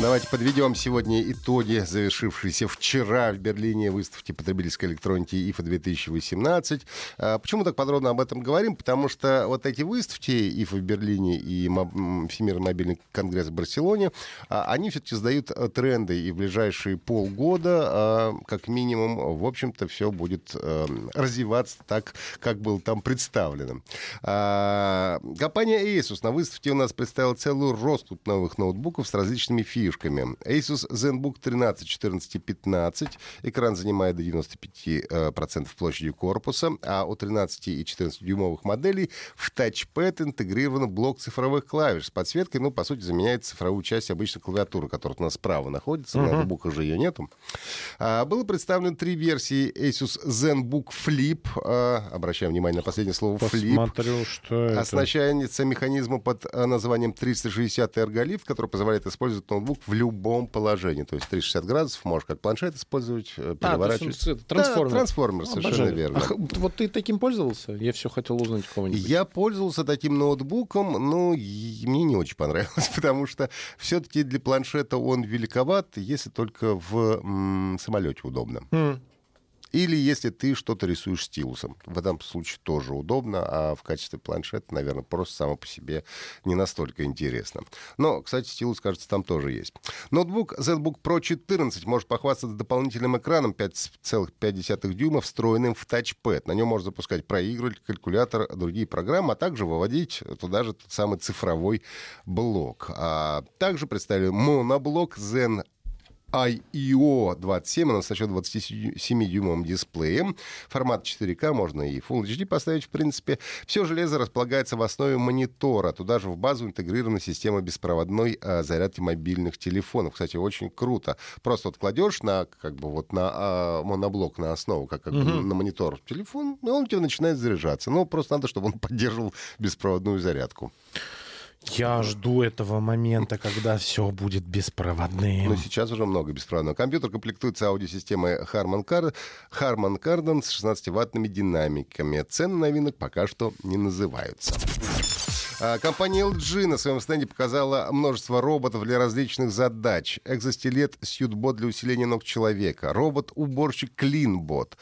Давайте подведем сегодня итоги, завершившиеся вчера в Берлине выставки потребительской электроники ИФА 2018. А почему так подробно об этом говорим? Потому что вот эти выставки ИФА в Берлине и Всемирный мобильный конгресс в Барселоне, а, они все-таки задают э, тренды, и в ближайшие полгода, а, как минимум, в общем-то, все будет э, развиваться так, как было там представлено. Компания Asus на выставке у нас представила целую россыпь новых ноутбуков с различными фирмами фишками. Asus ZenBook 13, 14 и 15. Экран занимает до 95% площади корпуса, а у 13 и 14 дюймовых моделей в тачпэд интегрирован блок цифровых клавиш с подсветкой. Ну, по сути, заменяет цифровую часть обычной клавиатуры, которая у нас справа находится. Uh-huh. На ноутбуках же ее нету. А, было представлено три версии Asus ZenBook Flip. А, обращаем внимание на последнее слово Посмотрю, что это. Оснащается механизмом под а, названием 360 эрголифт, который позволяет использовать ноутбук в любом положении. То есть 360 градусов, можешь как планшет использовать, э, переворачивать. А, трансформер. Да, трансформер, совершенно Обожаю. верно. А, вот ты таким пользовался? Я все хотел узнать кого-нибудь. Я пользовался таким ноутбуком, но мне не очень понравилось, потому что все-таки для планшета он великоват, если только в м- самолете удобно. Mm. Или если ты что-то рисуешь стилусом. В этом случае тоже удобно, а в качестве планшета, наверное, просто само по себе не настолько интересно. Но, кстати, стилус, кажется, там тоже есть. Ноутбук ZBook Pro 14 может похвастаться дополнительным экраном 5,5 дюйма, встроенным в тачпэд. На нем можно запускать проигрыватель, калькулятор, другие программы, а также выводить туда же тот самый цифровой блок. А также представили моноблок Zen IEO 27, она оснащена 27-дюймовым дисплеем. Формат 4К, можно и Full HD поставить, в принципе. Все железо располагается в основе монитора. Туда же в базу интегрирована система беспроводной а, зарядки мобильных телефонов. Кстати, очень круто. Просто вот кладешь на, как бы вот на а, моноблок на основу, как, как uh-huh. на монитор телефон, и он у тебя начинает заряжаться. Ну, просто надо, чтобы он поддерживал беспроводную зарядку. Я жду этого момента, когда все будет беспроводным. Но сейчас уже много беспроводного. Компьютер комплектуется аудиосистемой Harman, Kar... Harman Kardon с 16-ваттными динамиками. Цены новинок пока что не называются. А, компания LG на своем стенде показала множество роботов для различных задач. Экзостилет Сьютбот для усиления ног человека. Робот-уборщик Клинбот.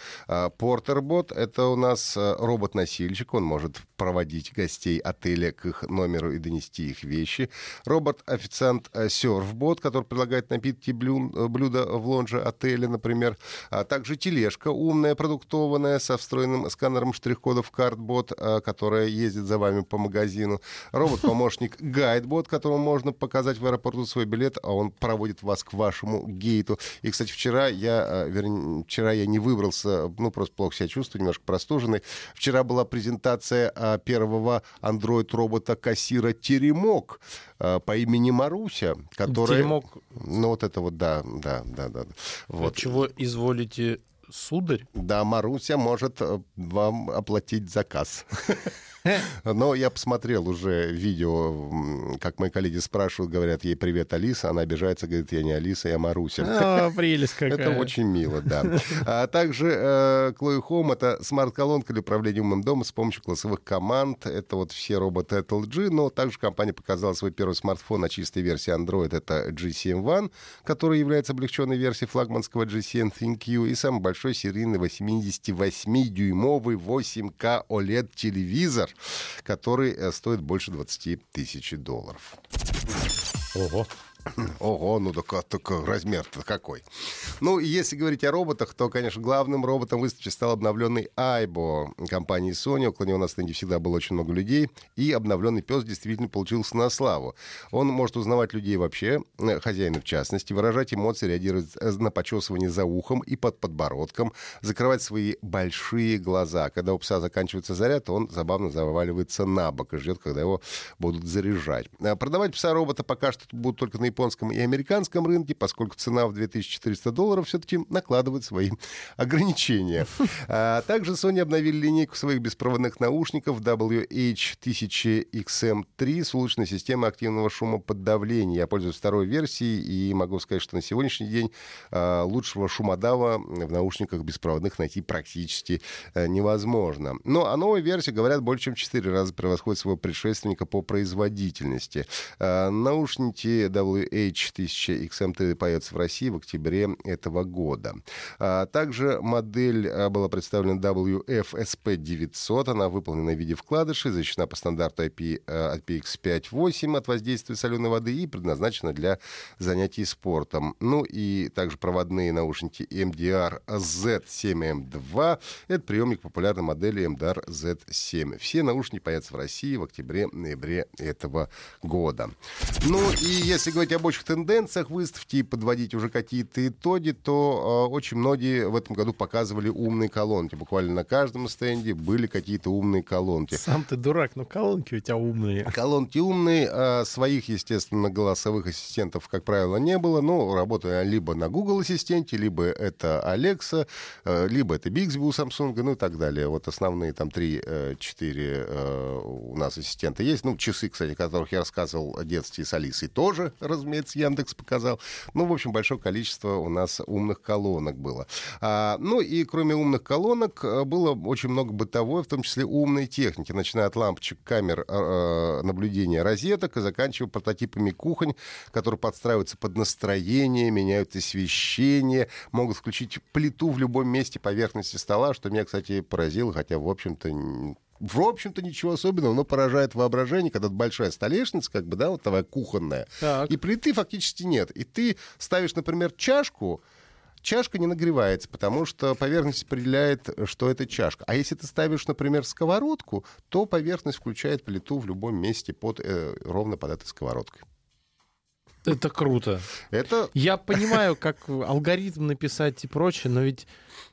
Портербот — это у нас а, робот-носильщик. Он может проводить гостей отеля к их номеру и донести их вещи. Робот-официант Серфбот, который предлагает напитки блюда в лонже отеля, например. А также тележка умная, продуктованная, со встроенным сканером штрих-кодов Картбот, которая ездит за вами по магазину. Робот-помощник Гайдбот, которому можно показать в аэропорту свой билет, а он проводит вас к вашему гейту. И, кстати, вчера я, э, вернее, вчера я не выбрался, ну, просто плохо себя чувствую, немножко простуженный. Вчера была презентация э, первого андроид-робота кассира Теремок э, по имени Маруся, который... Теремок? Ну, вот это вот, да, да, да, да. Вот. От чего изволите сударь? Да, Маруся может вам оплатить заказ. Но я посмотрел уже видео, как мои коллеги спрашивают, говорят ей «Привет, Алиса». Она обижается, говорит, я не Алиса, я Маруся. А, прелесть какая. Это очень мило, да. А также э, Chloe Home — это смарт-колонка для управления умным домом с помощью голосовых команд. Это вот все роботы от LG, но также компания показала свой первый смартфон на чистой версии Android. Это GCM One, который является облегченной версией флагманского GCN ThinQ и самый большой серийный 88-дюймовый 8К OLED-телевизор который э, стоит больше 20 тысяч долларов. Ого. Ого, ну так, так размер-то какой. Ну, если говорить о роботах, то, конечно, главным роботом выставки стал обновленный Айбо компании Sony. Около него на стенде всегда было очень много людей. И обновленный пес действительно получился на славу. Он может узнавать людей вообще, э, хозяина в частности, выражать эмоции, реагировать э, на почесывание за ухом и под подбородком, закрывать свои большие глаза. Когда у пса заканчивается заряд, он забавно заваливается на бок и ждет, когда его будут заряжать. Продавать пса-робота пока что будут только на японском и американском рынке, поскольку цена в 2400 долларов все-таки накладывает свои ограничения. А также Sony обновили линейку своих беспроводных наушников WH-1000XM3 с улучшенной системой активного шумоподавления. Я пользуюсь второй версией и могу сказать, что на сегодняшний день а, лучшего шумодава в наушниках беспроводных найти практически а, невозможно. Ну, а новая версия, говорят, больше чем в 4 раза превосходит своего предшественника по производительности. А, наушники WH-1000XM3 появятся в России в октябре этого года. А, также модель а, была представлена WFSP900. Она выполнена в виде вкладышей, защищена по стандарту IP, IPX5.8 от воздействия соленой воды и предназначена для занятий спортом. Ну и также проводные наушники MDR Z7M2. Это приемник популярной модели MDR Z7. Все наушники появятся в России в октябре-ноябре этого года. Ну и если говорить об общих тенденциях выставки и подводить уже какие-то итоги, то э, очень многие в этом году показывали умные колонки. Буквально на каждом стенде были какие-то умные колонки. Сам ты дурак, но колонки у тебя умные. Колонки умные, а своих, естественно, голосовых ассистентов, как правило, не было. Ну, работая либо на Google ассистенте, либо это Alexa, э, либо это Bixby у Samsung, ну и так далее. Вот основные там 3-4 э, у нас ассистента есть. Ну, часы, кстати, о которых я рассказывал о детстве с Алисой, тоже, разумеется, Яндекс показал. Ну, в общем, большое количество у нас умных колонок было. А, ну и кроме умных колонок э, было очень много бытовой, в том числе умной техники, начиная от лампочек, камер э, наблюдения розеток и заканчивая прототипами кухонь, которые подстраиваются под настроение, меняют освещение, могут включить плиту в любом месте поверхности стола, что меня, кстати, поразило, хотя, в общем-то, в общем-то, ничего особенного, но поражает воображение, когда большая столешница, как бы, да, вот твоя кухонная, Так. и плиты фактически нет. И ты ставишь, например, чашку, чашка не нагревается, потому что поверхность определяет, что это чашка. А если ты ставишь, например, сковородку, то поверхность включает плиту в любом месте под, э, ровно под этой сковородкой. Это круто. Это Я понимаю, как алгоритм написать и прочее, но ведь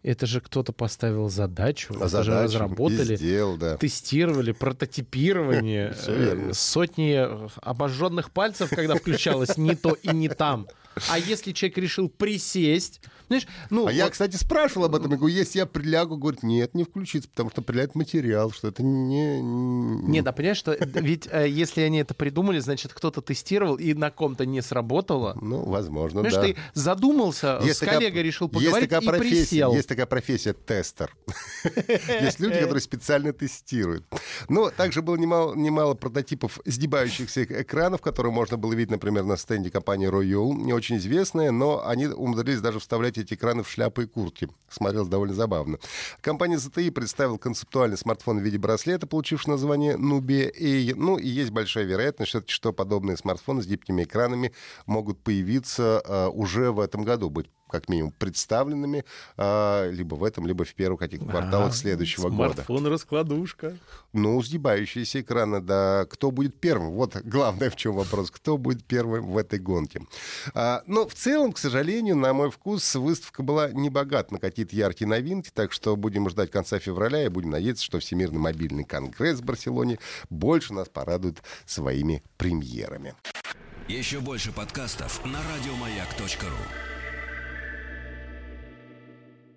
это же кто-то поставил задачу, это же задача разработали, сделал, да. тестировали, прототипирование, э, сотни обожженных пальцев, когда включалось не то и не там. А если человек решил присесть, знаешь, ну, А я, вот кстати, спрашивал об этом. Я говорю, если я прилягу, говорит, нет, не включится, потому что приляет материал, что это не... Не, да, понимаешь, что ведь э, если они это придумали, значит, кто-то тестировал и на ком-то не сработало. Ну, возможно, Понимаешь, да. ты задумался, с такая- коллегой решил есть поговорить такая и присел. Есть такая профессия тестер. Есть люди, которые специально тестируют. Но также было немало, немало прототипов сгибающихся экранов, которые можно было видеть, например, на стенде компании Royal. Не очень известные, но они умудрились даже вставлять эти экраны в шляпы и куртки. Смотрелось довольно забавно. Компания ZTE представила концептуальный смартфон в виде браслета, получивший название Nubia A. Ну и есть большая вероятность, что подобные смартфоны с гибкими экранами могут появиться э, уже в этом году, быть как минимум представленными а, либо в этом, либо в первых каких-то кварталах А, следующего года. Смартфон-раскладушка. Ну, сгибающиеся экраны, да. Кто будет первым? Вот главное в чем вопрос. Кто будет первым в этой гонке? А, но в целом, к сожалению, на мой вкус, выставка была не богата на какие-то яркие новинки, так что будем ждать конца февраля и будем надеяться, что Всемирный мобильный конгресс в Барселоне больше нас порадует своими премьерами. Еще больше подкастов на радиомаяк.ру.